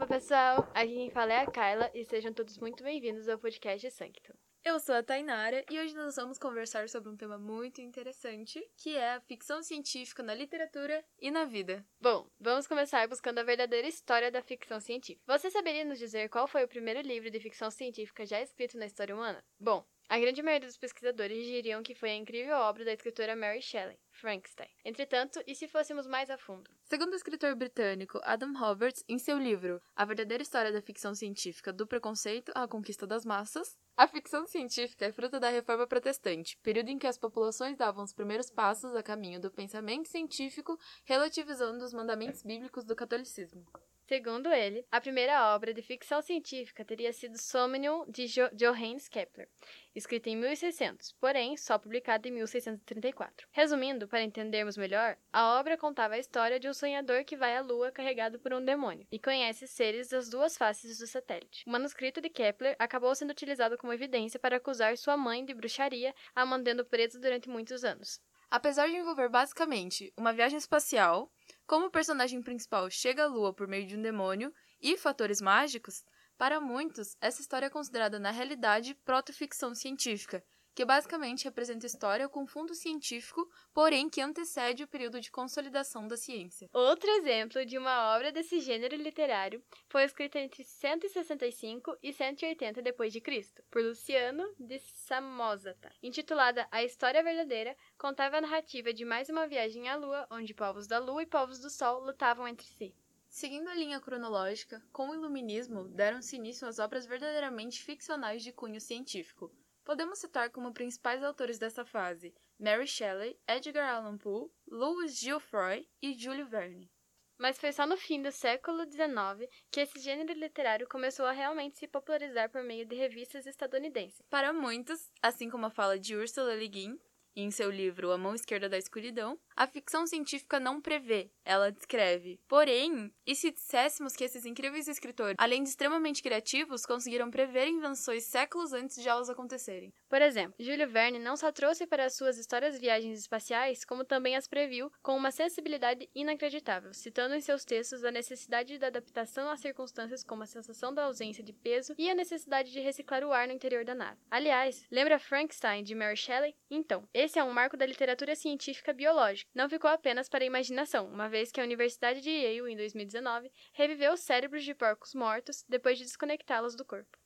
Opa, pessoal! Aqui quem fala é a Kyla e sejam todos muito bem-vindos ao podcast Sanctum. Eu sou a Tainara e hoje nós vamos conversar sobre um tema muito interessante, que é a ficção científica na literatura e na vida. Bom, vamos começar buscando a verdadeira história da ficção científica. Você saberia nos dizer qual foi o primeiro livro de ficção científica já escrito na história humana? Bom, a grande maioria dos pesquisadores diriam que foi a incrível obra da escritora Mary Shelley, Frankenstein. Entretanto, e se fôssemos mais a fundo? Segundo o escritor britânico Adam Roberts, em seu livro A Verdadeira História da Ficção Científica do Preconceito à Conquista das Massas, a ficção científica é fruto da Reforma Protestante, período em que as populações davam os primeiros passos a caminho do pensamento científico, relativizando os mandamentos bíblicos do catolicismo. Segundo ele, a primeira obra de ficção científica teria sido Somnium de jo Johannes Kepler, escrita em 1600, porém só publicada em 1634. Resumindo, para entendermos melhor, a obra contava a história de um sonhador que vai à Lua carregado por um demônio e conhece seres das duas faces do satélite. O manuscrito de Kepler acabou sendo utilizado como evidência para acusar sua mãe de bruxaria, a mantendo preso durante muitos anos. Apesar de envolver basicamente uma viagem espacial, como o personagem principal chega à Lua por meio de um demônio e fatores mágicos, para muitos, essa história é considerada na realidade proto-ficção científica, que basicamente representa história com fundo científico, porém que antecede o período de consolidação da ciência. Outro exemplo de uma obra desse gênero literário foi escrita entre 165 e 180 d.C., por Luciano de Samosata. Intitulada A História Verdadeira, contava a narrativa de mais uma viagem à Lua, onde povos da Lua e povos do Sol lutavam entre si. Seguindo a linha cronológica, com o Iluminismo deram-se início às obras verdadeiramente ficcionais de cunho científico, Podemos citar como principais autores dessa fase Mary Shelley, Edgar Allan Poe, Louis Geoffroy e Júlio Verne. Mas foi só no fim do século XIX que esse gênero literário começou a realmente se popularizar por meio de revistas estadunidenses. Para muitos, assim como a fala de Ursula Le Guin, em seu livro A Mão Esquerda da Escuridão, a ficção científica não prevê, ela descreve. Porém, e se disséssemos que esses incríveis escritores, além de extremamente criativos, conseguiram prever invenções séculos antes de elas acontecerem? Por exemplo, Júlio Verne não só trouxe para as suas histórias viagens espaciais, como também as previu com uma sensibilidade inacreditável, citando em seus textos a necessidade da adaptação às circunstâncias como a sensação da ausência de peso e a necessidade de reciclar o ar no interior da nave. Aliás, lembra Frankenstein de Mary Shelley? Então, esse é um marco da literatura científica biológica. Não ficou apenas para a imaginação, uma vez que a Universidade de Yale, em 2019, reviveu os cérebros de porcos mortos depois de desconectá-los do corpo.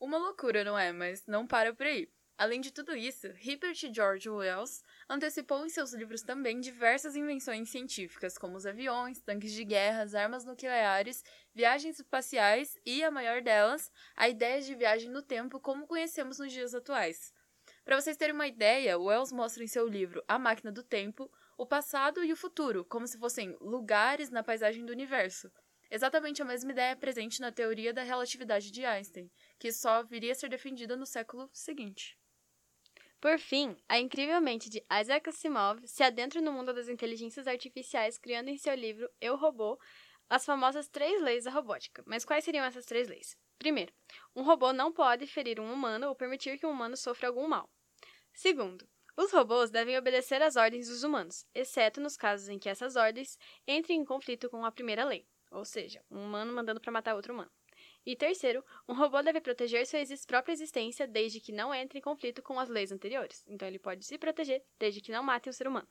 Uma loucura, não é? Mas não para por aí. Além de tudo isso, Herbert George Wells antecipou em seus livros também diversas invenções científicas, como os aviões, tanques de guerra, armas nucleares, viagens espaciais e, a maior delas, a ideia de viagem no tempo como conhecemos nos dias atuais. Para vocês terem uma ideia, Wells mostra em seu livro A Máquina do Tempo o passado e o futuro, como se fossem lugares na paisagem do universo. Exatamente a mesma ideia presente na teoria da relatividade de Einstein, que só viria a ser defendida no século seguinte. Por fim, a incrível mente de Isaac Asimov se adentra no mundo das inteligências artificiais, criando em seu livro Eu Robô as famosas três leis da robótica. Mas quais seriam essas três leis? Primeiro, um robô não pode ferir um humano ou permitir que um humano sofra algum mal. Segundo, os robôs devem obedecer às ordens dos humanos, exceto nos casos em que essas ordens entrem em conflito com a primeira lei, ou seja, um humano mandando para matar outro humano. E terceiro, um robô deve proteger sua própria existência desde que não entre em conflito com as leis anteriores. Então ele pode se proteger desde que não mate um ser humano.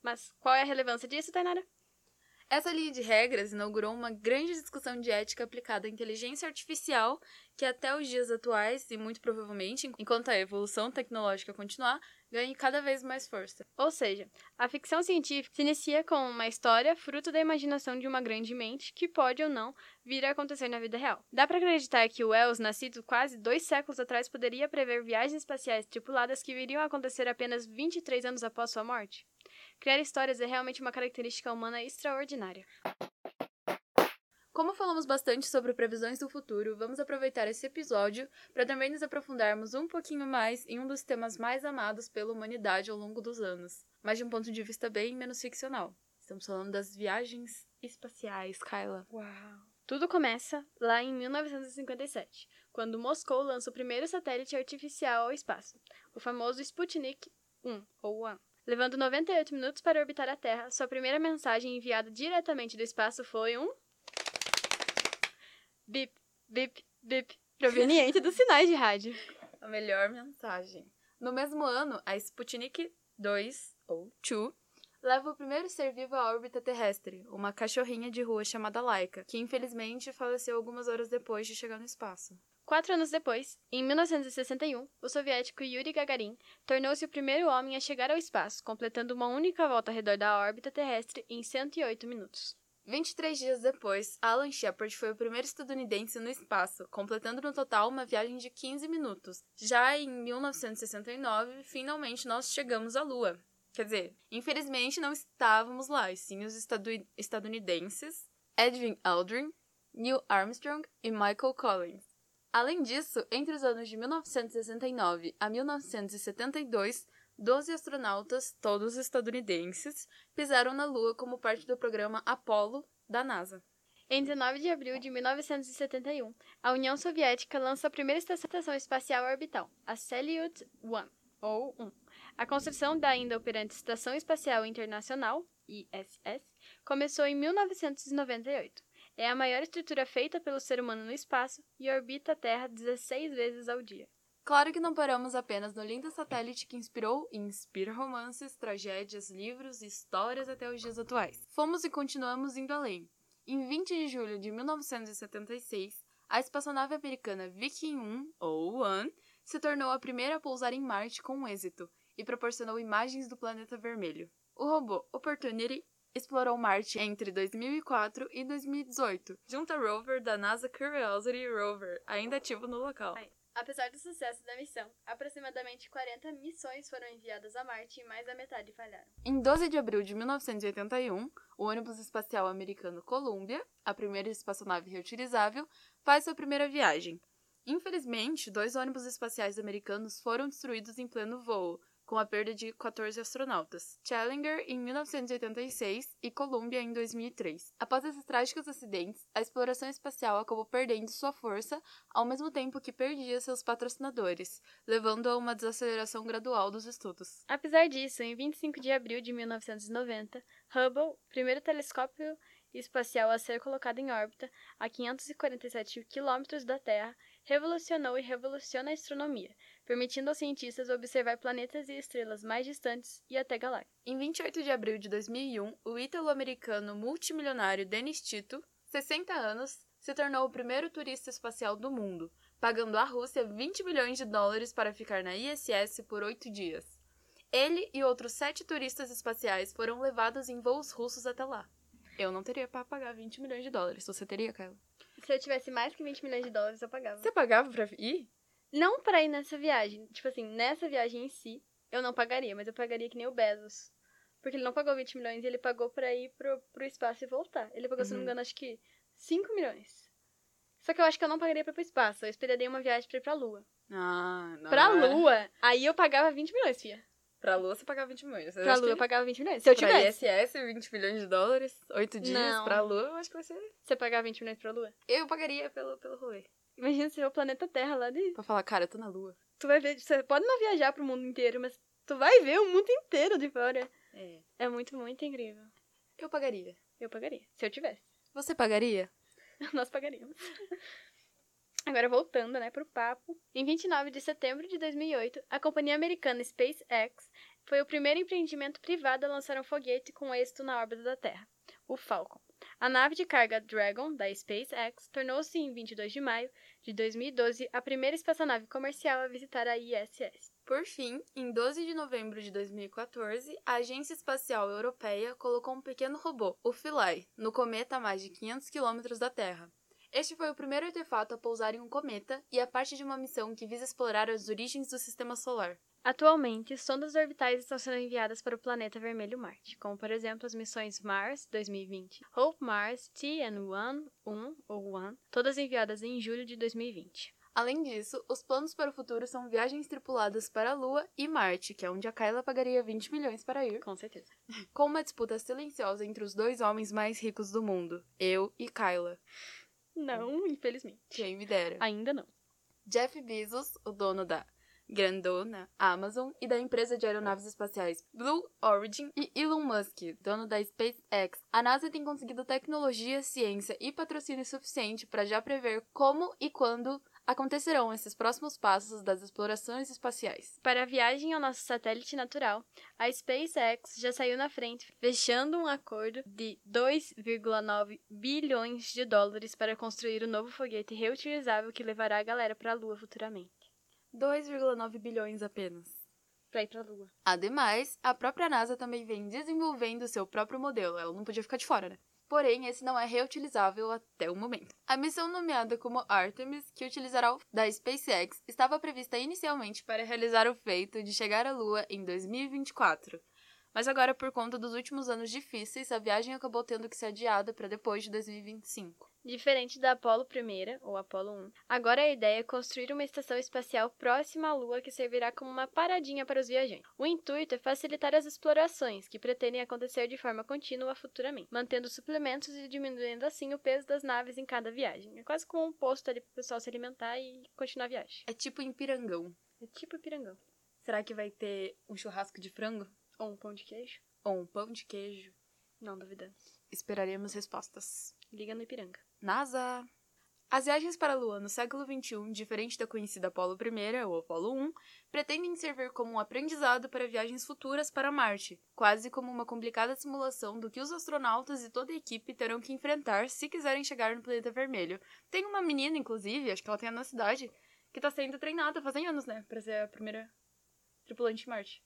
Mas qual é a relevância disso, Tainara? Essa linha de regras inaugurou uma grande discussão de ética aplicada à inteligência artificial que até os dias atuais, e muito provavelmente, enquanto a evolução tecnológica continuar, ganhe cada vez mais força. Ou seja, a ficção científica se inicia com uma história fruto da imaginação de uma grande mente que pode ou não vir a acontecer na vida real. Dá para acreditar que Wells, nascido quase dois séculos atrás, poderia prever viagens espaciais tripuladas que viriam a acontecer apenas 23 anos após sua morte? Criar histórias é realmente uma característica humana extraordinária. Como falamos bastante sobre previsões do futuro, vamos aproveitar esse episódio para também nos aprofundarmos um pouquinho mais em um dos temas mais amados pela humanidade ao longo dos anos, mas de um ponto de vista bem menos ficcional. Estamos falando das viagens espaciais, Kyla. Uau! Tudo começa lá em 1957, quando Moscou lança o primeiro satélite artificial ao espaço, o famoso Sputnik 1 ou 1. Levando 98 minutos para orbitar a Terra, sua primeira mensagem enviada diretamente do espaço foi um bip, bip, bip, proveniente dos sinais de rádio. A melhor mensagem. No mesmo ano, a Sputnik 2, ou 2, leva o primeiro ser vivo à órbita terrestre, uma cachorrinha de rua chamada Laika, que infelizmente faleceu algumas horas depois de chegar no espaço. Quatro anos depois, em 1961, o soviético Yuri Gagarin tornou-se o primeiro homem a chegar ao espaço, completando uma única volta ao redor da órbita terrestre em 108 minutos. 23 dias depois, Alan Shepard foi o primeiro estadunidense no espaço, completando no total uma viagem de 15 minutos. Já em 1969, finalmente nós chegamos à Lua. Quer dizer, infelizmente não estávamos lá, e sim os estadunidenses Edwin Aldrin, Neil Armstrong e Michael Collins. Além disso, entre os anos de 1969 a 1972, 12 astronautas, todos estadunidenses, pisaram na Lua como parte do programa Apollo da NASA. Em 19 de abril de 1971, a União Soviética lança a primeira estação espacial orbital, a Salyut 1, ou 1. A construção da ainda operante Estação Espacial Internacional, ISS, começou em 1998. É a maior estrutura feita pelo ser humano no espaço e orbita a Terra 16 vezes ao dia. Claro que não paramos apenas no lindo satélite que inspirou e inspira romances, tragédias, livros e histórias até os dias atuais. Fomos e continuamos indo além. Em 20 de julho de 1976, a espaçonave americana Viking 1, ou One, se tornou a primeira a pousar em Marte com êxito e proporcionou imagens do planeta vermelho. O robô Opportunity explorou Marte entre 2004 e 2018, junto ao rover da NASA Curiosity Rover, ainda ativo no local. Apesar do sucesso da missão, aproximadamente 40 missões foram enviadas a Marte e mais da metade falharam. Em 12 de abril de 1981, o ônibus espacial americano Columbia, a primeira espaçonave reutilizável, faz sua primeira viagem. Infelizmente, dois ônibus espaciais americanos foram destruídos em pleno voo, com a perda de 14 astronautas, Challenger em 1986 e Columbia em 2003. Após esses trágicos acidentes, a exploração espacial acabou perdendo sua força, ao mesmo tempo que perdia seus patrocinadores, levando a uma desaceleração gradual dos estudos. Apesar disso, em 25 de abril de 1990, Hubble, primeiro telescópio espacial a ser colocado em órbita a 547 quilômetros da Terra, revolucionou e revoluciona a astronomia, permitindo aos cientistas observar planetas e estrelas mais distantes e até galáxias. Em 28 de abril de 2001, o ítalo-americano multimilionário Dennis Tito, 60 anos, se tornou o primeiro turista espacial do mundo, pagando à Rússia 20 milhões de dólares para ficar na ISS por oito dias. Ele e outros sete turistas espaciais foram levados em voos russos até lá. Eu não teria para pagar 20 milhões de dólares. Você teria, Kyla? Se eu tivesse mais que 20 milhões de dólares, eu pagava. Você pagava pra ir? Não pra ir nessa viagem. Tipo assim, nessa viagem em si, eu não pagaria, mas eu pagaria que nem o Bezos. Porque ele não pagou 20 milhões e ele pagou pra ir pro, pro espaço e voltar. Ele pagou, uhum. se não me uhum. engano, acho que 5 milhões. Só que eu acho que eu não pagaria pra ir pro espaço. Eu esperaria uma viagem pra ir pra Lua. Ah, não. Pra é. Lua, aí eu pagava 20 milhões, fia. Pra Lua você pagava 20 milhões. Pra Lua eu pagava 20 milhões. Se eu tivesse. Pra ISS, 20 milhões de dólares, 8 dias. Não. Pra Lua, eu acho que vai ser. Você pagar 20 milhões pra Lua? Eu pagaria pelo, pelo rolê. Imagina se o planeta Terra lá de. Pra falar, cara, eu tô na Lua. Tu vai ver, você pode não viajar pro mundo inteiro, mas tu vai ver o mundo inteiro de fora. É. É muito, muito incrível. Eu pagaria. Eu pagaria, se eu tivesse. Você pagaria? Nós pagaríamos. Agora voltando, né, pro papo. Em 29 de setembro de 2008, a companhia americana SpaceX foi o primeiro empreendimento privado a lançar um foguete com êxito na órbita da Terra, o Falcon. A nave de carga Dragon, da SpaceX, tornou-se em 22 de maio de 2012 a primeira espaçonave comercial a visitar a ISS. Por fim, em 12 de novembro de 2014, a Agência Espacial Europeia colocou um pequeno robô, o Philae, no cometa a mais de 500 quilômetros da Terra. Este foi o primeiro artefato a pousar em um cometa e é parte de uma missão que visa explorar as origens do sistema solar. Atualmente, sondas orbitais estão sendo enviadas para o planeta vermelho Marte, como por exemplo as missões Mars 2020, Hope Mars TN1, 1 ou 1, todas enviadas em julho de 2020. Além disso, os planos para o futuro são viagens tripuladas para a Lua e Marte, que é onde a Kyla pagaria 20 milhões para ir. Com certeza. Com uma disputa silenciosa entre os dois homens mais ricos do mundo, eu e Kyla. Não, infelizmente. Quem me dera. Ainda não. Jeff Bezos, o dono da grandona, Amazon, e da empresa de aeronaves espaciais Blue Origin e Elon Musk, dono da SpaceX, a NASA tem conseguido tecnologia, ciência e patrocínio suficiente para já prever como e quando acontecerão esses próximos passos das explorações espaciais. Para a viagem ao nosso satélite natural, a SpaceX já saiu na frente, fechando um acordo de 2,9 bilhões de dólares para construir o novo foguete reutilizável que levará a galera para a Lua futuramente. 2,9 bilhões apenas. Para ir para a Lua. Ademais, a própria NASA também vem desenvolvendo seu próprio modelo. Ela não podia ficar de fora, né? porém esse não é reutilizável até o momento. A missão nomeada como Artemis, que utilizará o da SpaceX, estava prevista inicialmente para realizar o feito de chegar à Lua em 2024. Mas agora, por conta dos últimos anos difíceis, a viagem acabou tendo que ser adiada para depois de 2025. Diferente da Apollo 1, ou Apollo 1, agora a ideia é construir uma estação espacial próxima à Lua que servirá como uma paradinha para os viajantes. O intuito é facilitar as explorações, que pretendem acontecer de forma contínua futuramente, mantendo suplementos e diminuindo assim o peso das naves em cada viagem. É quase como um posto ali para o pessoal se alimentar e continuar a viagem. É tipo em Pirangão. É tipo Pirangão. Será que vai ter um churrasco de frango? Ou um pão de queijo? Ou um pão de queijo? Não duvidamos. Esperaremos respostas. Liga no Ipiranga. NASA. As viagens para a Lua no século XXI, diferente da conhecida Apollo 1 ou Apollo 1, pretendem servir como um aprendizado para viagens futuras para Marte, quase como uma complicada simulação do que os astronautas e toda a equipe terão que enfrentar se quiserem chegar no planeta vermelho. Tem uma menina, inclusive, acho que ela tem na cidade, que está sendo treinada fazem anos, né, para ser a primeira tripulante de Marte.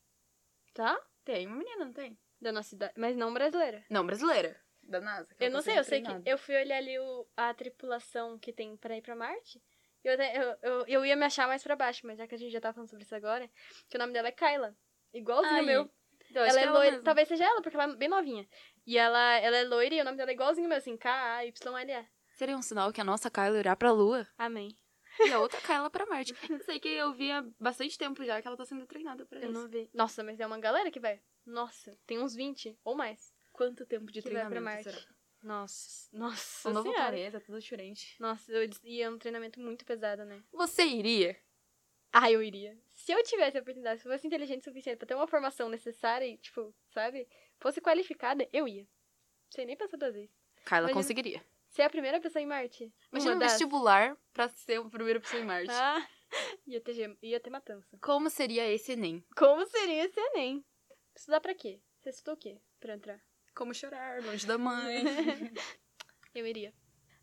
Tá? Tem uma menina, não tem? Da nossa cidade, mas não brasileira. Não brasileira da NASA. Eu não sei, eu sei que eu fui olhar ali o, a tripulação que tem pra ir pra Marte. Eu, eu, eu, eu ia me achar mais pra baixo, mas já que a gente já tá falando sobre isso agora, que o nome dela é Kyla. Igualzinho o meu. Então, ela é, é loira. Talvez seja ela, porque ela é bem novinha. E ela, ela é loira e o nome dela é igualzinho o meu, assim, K-A-Y-L-E. Seria um sinal que a nossa Kyla irá pra Lua. Amém. E a outra Kyla pra Marte. eu sei que eu vi há bastante tempo já que ela tá sendo treinada pra eu isso. Eu não vi. Nossa, mas é uma galera que vai. Nossa, tem uns 20 ou mais. Quanto tempo de que treinamento vai pra Marte? será? Nossa, nossa. O novo senhora. planeta, tudo diferente. Nossa, eu ia um treinamento muito pesado, né? Você iria? Ah, eu iria. Se eu tivesse a oportunidade, se fosse inteligente o suficiente pra ter uma formação necessária e, tipo, sabe? Fosse qualificada, eu ia. Sem nem pensar duas vezes. Kyla Imagina conseguiria. Ser a primeira pessoa em Marte. Imagina um das... vestibular pra ser a primeira pessoa em Marte. Ah, ia ter, ia ter matança. Como seria esse Enem? Como seria esse Enem? Estudar pra quê? Você estudou o quê pra entrar? Como chorar, longe da mãe. eu iria.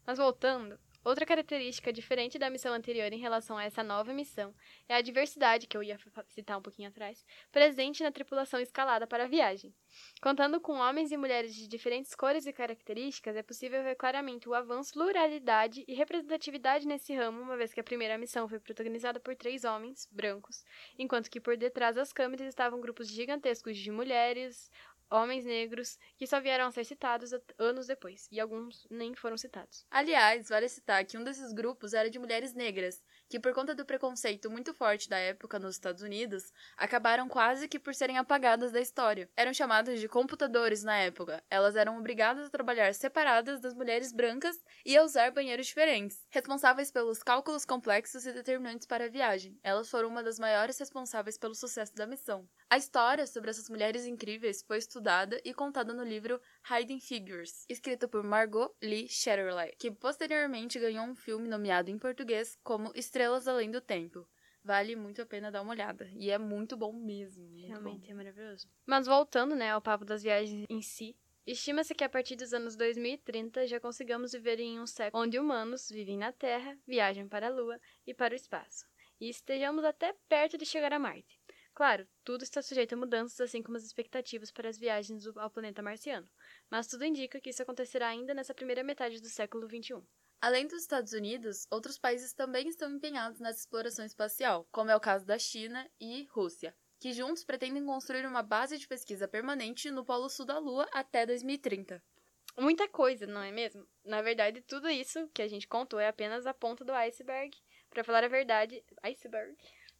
Mas voltando, outra característica diferente da missão anterior em relação a essa nova missão é a diversidade, que eu ia citar um pouquinho atrás, presente na tripulação escalada para a viagem. Contando com homens e mulheres de diferentes cores e características, é possível ver claramente o avanço, pluralidade e representatividade nesse ramo, uma vez que a primeira missão foi protagonizada por três homens, brancos, enquanto que por detrás das câmeras estavam grupos gigantescos de mulheres, homens negros que só vieram a ser citados anos depois, e alguns nem foram citados. Aliás, vale citar que um desses grupos era de mulheres negras, que por conta do preconceito muito forte da época nos Estados Unidos, acabaram quase que por serem apagadas da história. Eram chamadas de computadores na época. Elas eram obrigadas a trabalhar separadas das mulheres brancas e a usar banheiros diferentes, responsáveis pelos cálculos complexos e determinantes para a viagem. Elas foram uma das maiores responsáveis pelo sucesso da missão. A história sobre essas mulheres incríveis foi estudada e contada no livro Hiding Figures, escrito por Margot Lee Shetterly, que posteriormente ganhou um filme nomeado em português como Estrelas Além do Tempo. Vale muito a pena dar uma olhada. E é muito bom mesmo. Muito Realmente bom. é maravilhoso. Mas voltando, né, ao papo das viagens em si, Estima-se que a partir dos anos 2030 já consigamos viver em um século onde humanos vivem na Terra, viajam para a Lua e para o espaço, e estejamos até perto de chegar a Marte. Claro, tudo está sujeito a mudanças, assim como as expectativas para as viagens ao planeta marciano, mas tudo indica que isso acontecerá ainda nessa primeira metade do século XXI. Além dos Estados Unidos, outros países também estão empenhados nessa exploração espacial, como é o caso da China e Rússia, que juntos pretendem construir uma base de pesquisa permanente no Polo Sul da Lua até 2030. Muita coisa, não é mesmo? Na verdade, tudo isso que a gente contou é apenas a ponta do iceberg. Para falar a verdade, iceberg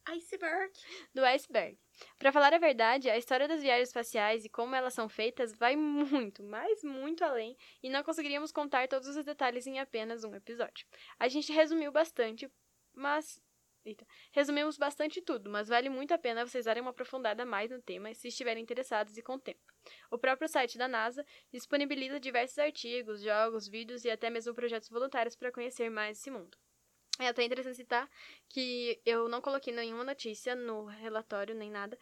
Iceberg. Do iceberg. Para falar a verdade, a história das viagens espaciais e como elas são feitas vai muito, mas muito além, e não conseguiríamos contar todos os detalhes em apenas um episódio. A gente resumiu bastante, mas Eita. Resumimos bastante tudo, mas vale muito a pena vocês darem uma aprofundada mais no tema se estiverem interessados e com tempo. O próprio site da NASA disponibiliza diversos artigos, jogos, vídeos e até mesmo projetos voluntários para conhecer mais esse mundo. É até interessante citar que eu não coloquei nenhuma notícia no relatório nem nada,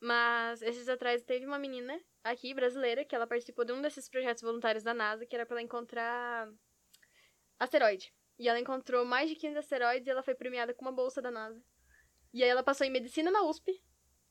mas esses atrás teve uma menina aqui, brasileira, que ela participou de um desses projetos voluntários da NASA, que era para ela encontrar asteroide. E ela encontrou mais de 15 asteroides e ela foi premiada com uma bolsa da NASA. E aí ela passou em medicina na USP.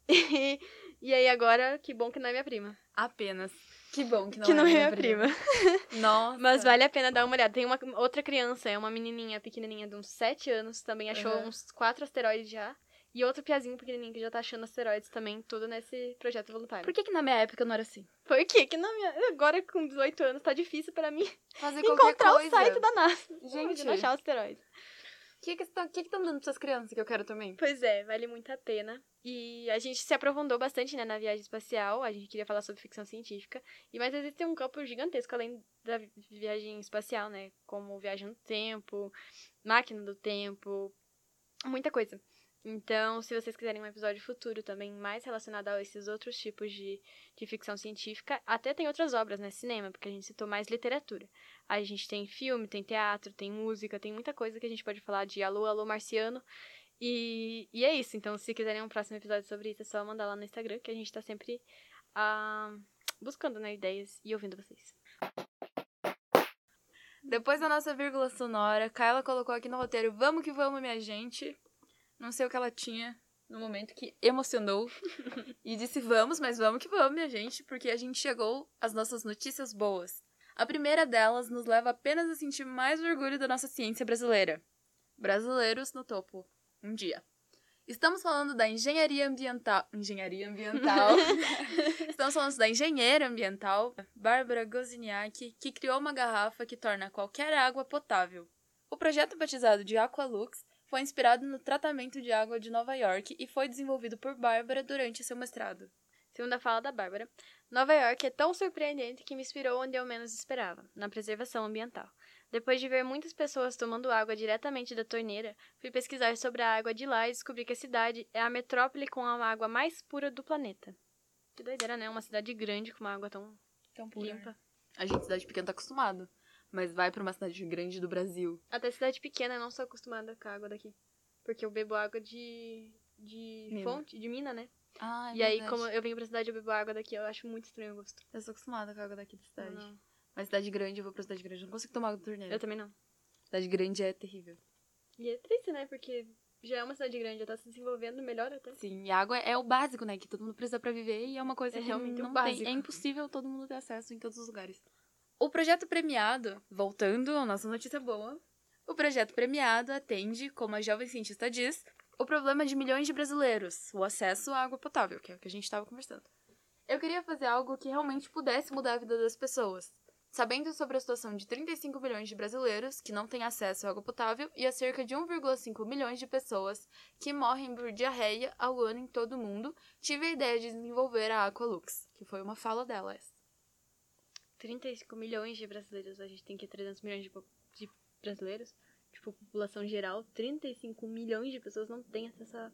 E, e aí agora, que bom que não é minha prima. Apenas. Que bom que não, que é, não é minha minha prima. Nossa. Mas vale a pena dar uma olhada. Tem uma outra criança, é uma menininha pequenininha de uns 7 anos, também achou Uhum. uns 4 asteroides já. E outro piazinho pequenininho que já tá achando asteroides também, tudo nesse projeto voluntário. Por que, que na minha época não era assim? Por quê? Que na minha... agora com 18 anos tá difícil pra mim Fazer encontrar o site da NASA. Gente. de não achar asteroides. O que estão que que dando pra essas crianças que eu quero também? Pois é, vale muito a pena. E a gente se aprofundou bastante né, na viagem espacial. A gente queria falar sobre ficção científica. E mas existe um campo gigantesco além da vi- viagem espacial, né? Como viagem no tempo, máquina do tempo, muita coisa. Então, se vocês quiserem um episódio futuro também mais relacionado a esses outros tipos de, de ficção científica, até tem outras obras, né? Cinema, porque a gente citou mais literatura. A gente tem filme, tem teatro, tem música, tem muita coisa que a gente pode falar de Alô, Alô Marciano. E, e é isso. Então, se quiserem um próximo episódio sobre isso, é só mandar lá no Instagram, que a gente tá sempre ah, buscando né, ideias e ouvindo vocês. Depois da nossa vírgula sonora, Kyla colocou aqui no roteiro Vamos que vamos, minha gente. Não sei o que ela tinha no momento que emocionou. e disse vamos, mas vamos que vamos, minha gente, porque a gente chegou às nossas notícias boas. A primeira delas nos leva apenas a sentir mais orgulho da nossa ciência brasileira. Brasileiros no topo. Um dia. Estamos falando da engenharia ambiental. Engenharia ambiental. Estamos falando da engenheira ambiental Bárbara Goziniak, que criou uma garrafa que torna qualquer água potável. O projeto batizado de Aqualux foi inspirado no tratamento de água de Nova York e foi desenvolvido por Bárbara durante seu mestrado. Segunda fala da Bárbara. Nova York é tão surpreendente que me inspirou onde eu menos esperava, na preservação ambiental. Depois de ver muitas pessoas tomando água diretamente da torneira, fui pesquisar sobre a água de lá e descobri que a cidade é a metrópole com a água mais pura do planeta. Que doideira, né? Uma cidade grande com uma água tão Tão limpa. A gente, cidade pequena, tá acostumado. Mas vai pra uma cidade grande do Brasil. Até cidade pequena eu não sou acostumada com a água daqui. Porque eu bebo água de. de Mina. fonte, de mina, né? Ah, e aí, como eu venho pra cidade eu bebo água daqui, eu acho muito estranho o gosto. Eu sou acostumada com a água daqui da cidade. Não. Mas cidade grande, eu vou pra cidade grande. Eu não consigo tomar água da torneira. Eu também não. Cidade grande é terrível. E é triste, né? Porque já é uma cidade grande, já tá se desenvolvendo melhor até. Sim, e a água é o básico, né? Que todo mundo precisa pra viver e é uma coisa É que realmente o não tem. É impossível todo mundo ter acesso em todos os lugares. O projeto premiado, voltando à nossa notícia boa, o projeto premiado atende, como a jovem cientista diz, o problema de milhões de brasileiros, o acesso à água potável, que é o que a gente estava conversando. Eu queria fazer algo que realmente pudesse mudar a vida das pessoas. Sabendo sobre a situação de 35 milhões de brasileiros que não têm acesso à água potável e a cerca de 1,5 milhões de pessoas que morrem por diarreia ao ano em todo o mundo, tive a ideia de desenvolver a Aqualux, que foi uma fala dela essa. 35 milhões de brasileiros, a gente tem que 300 milhões de, de brasileiros. Tipo, população geral, 35 milhões de pessoas não têm acesso a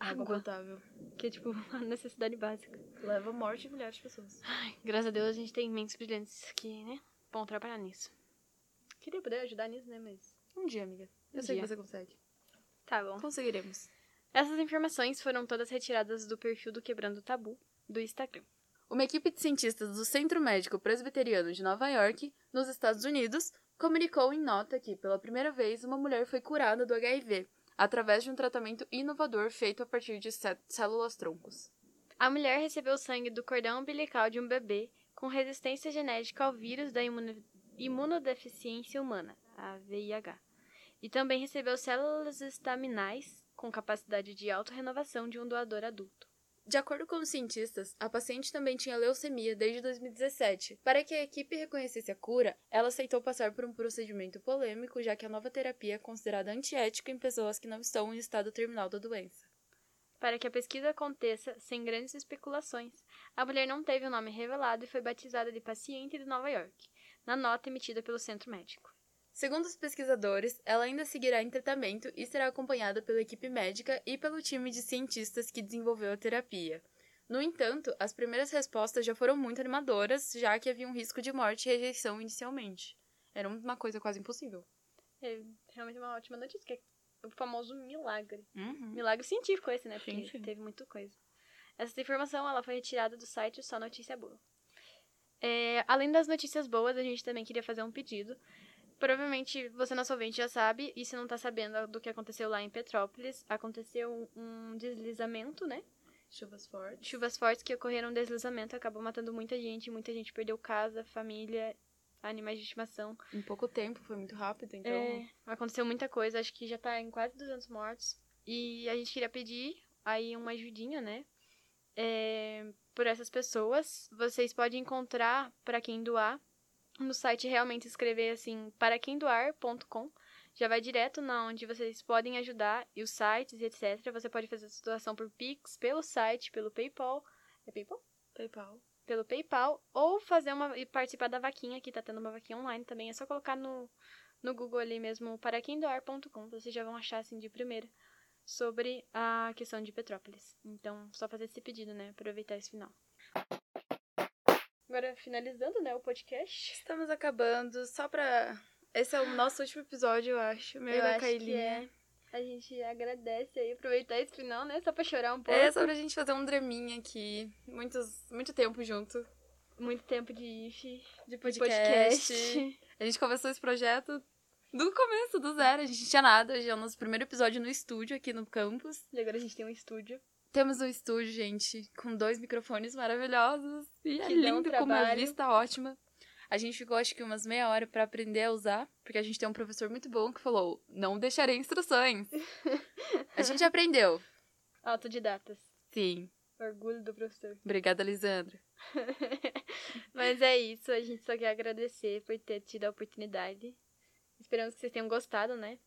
Água, água, potável. que é tipo uma necessidade básica. Leva à morte de milhares de pessoas. Ai, graças a Deus a gente tem mentes brilhantes que, né, vão trabalhar nisso. Queria poder ajudar nisso, né, mas... Um dia, amiga. Eu Um sei dia. que você consegue. Tá bom. Conseguiremos. Essas informações foram todas retiradas do perfil do Quebrando o Tabu do Instagram. Uma equipe de cientistas do Centro Médico Presbiteriano de Nova York, nos Estados Unidos, comunicou em nota que, pela primeira vez, uma mulher foi curada do HIV através de um tratamento inovador feito a partir de cé- células-troncos. A mulher recebeu sangue do cordão umbilical de um bebê com resistência genética ao vírus da imuno- imunodeficiência humana, a VIH, e também recebeu células estaminais com capacidade de autorrenovação de um doador adulto. De acordo com os cientistas, a paciente também tinha leucemia desde 2017. Para que a equipe reconhecesse a cura, ela aceitou passar por um procedimento polêmico, já que a nova terapia é considerada antiética em pessoas que não estão em estado terminal da doença. Para que a pesquisa aconteça sem grandes especulações, a mulher não teve o nome revelado e foi batizada de paciente de Nova York, na nota emitida pelo centro médico. Segundo os pesquisadores, ela ainda seguirá em tratamento e será acompanhada pela equipe médica e pelo time de cientistas que desenvolveu a terapia. No entanto, as primeiras respostas já foram muito animadoras, já que havia um risco de morte e rejeição inicialmente. Era uma coisa quase impossível. É realmente uma ótima notícia, que é o famoso milagre. Uhum. Milagre científico esse, né? Porque Sim, sim. teve muita coisa. Essa informação ela foi retirada do site Só Notícia Boa. É, além das notícias boas, a gente também queria fazer um pedido. Provavelmente você, nosso ouvinte, já sabe, e se não tá sabendo do que aconteceu lá em Petrópolis, aconteceu um, deslizamento, né? Chuvas fortes. Chuvas fortes que ocorreram, um deslizamento, acabou matando muita gente, muita gente perdeu casa, família, animais de estimação. Em pouco tempo, foi muito rápido, então. É, aconteceu muita coisa, acho que já tá em quase 200 mortos. E a gente queria pedir aí uma ajudinha, né? É, por essas pessoas. Vocês podem encontrar para quem doar no site realmente escrever assim para quem doar.com. Já vai direto na onde vocês podem ajudar e os sites, etc. Você pode fazer a doação por Pix, pelo site, pelo PayPal. É PayPal? PayPal. pelo PayPal ou fazer uma e participar da vaquinha, que tá tendo uma vaquinha online também. É só colocar no, no Google ali mesmo, paraquemdoar.com, vocês já vão achar assim de primeira sobre a questão de Petrópolis. Então, só fazer esse pedido, né? Aproveitar esse final. Agora, finalizando, né, o podcast. Estamos acabando, só pra. Esse é o nosso último episódio, eu acho. Meu e Eu da que Kailinha. é. A gente agradece aí, aproveitar esse final, né? Só pra chorar um pouco. É só pra gente fazer um draminha aqui. Muitos, muito tempo junto Muito tempo de IF, de podcast. podcast. A gente começou esse projeto do começo, do zero. A gente não tinha nada. Já é o nosso primeiro episódio no estúdio aqui no campus. E agora a gente tem um estúdio. Temos um estúdio, gente, com dois microfones maravilhosos. E é lindo, com uma trabalho. vista ótima. A gente ficou, acho que, umas meia hora pra aprender a usar, porque a gente tem um professor muito bom que falou: não deixarei instruções. a gente aprendeu. Autodidatas. Sim. Orgulho do professor. Obrigada, Lisandra. Mas é isso, a gente só quer agradecer por ter tido a oportunidade. Esperamos que vocês tenham gostado, né?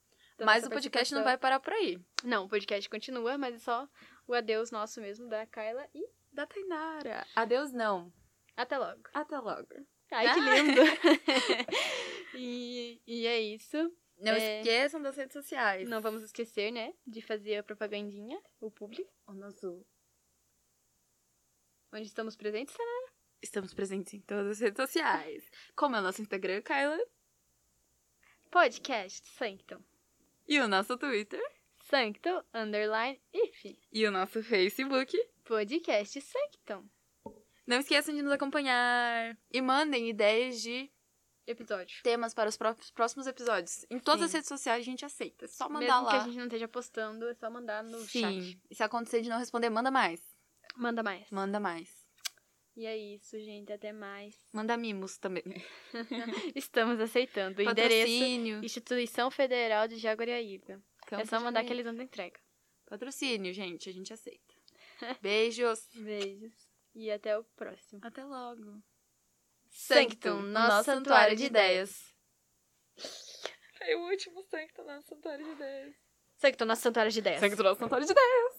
Mas o podcast não vai parar por aí. Não, o podcast continua, mas é só o adeus nosso mesmo, da Kyla. E Da Tainara. Adeus, não. até logo. Até logo. Ai, que Ah. lindo! e, e é isso. Não É. esqueçam das redes sociais. Não vamos esquecer, né? De fazer a propagandinha, o público. O nosso... Onde estamos presentes, Sana? Estamos presentes em todas as redes sociais. Como é o nosso Instagram, Kyla. Podcast Sanctum. E o nosso Twitter. Sanctum, underline, if. E o nosso Facebook. Podcast Sanctum. Não esqueçam de nos acompanhar. E mandem ideias de Episódio. temas para os pró- próximos episódios. Em todas Sim. as redes sociais a gente aceita. É só mandar Mesmo lá. que a gente não esteja postando, é só mandar no Sim. chat. E se acontecer de não responder, manda mais. Manda mais. Manda mais. E é isso, gente. Até mais. Manda mimos também. Estamos aceitando. O endereço Patrocínio. Instituição Federal de Jaguariaíba. Campo é só mandar que eles não entrega. Patrocínio, gente. A gente aceita. Beijos. Beijos. E até o próximo. Até logo. Sanctum, nosso santuário de ideias. É o último Sanctum, nosso santuário de ideias. Sanctum, nosso santuário de ideias. Sanctum, nosso santuário de ideias.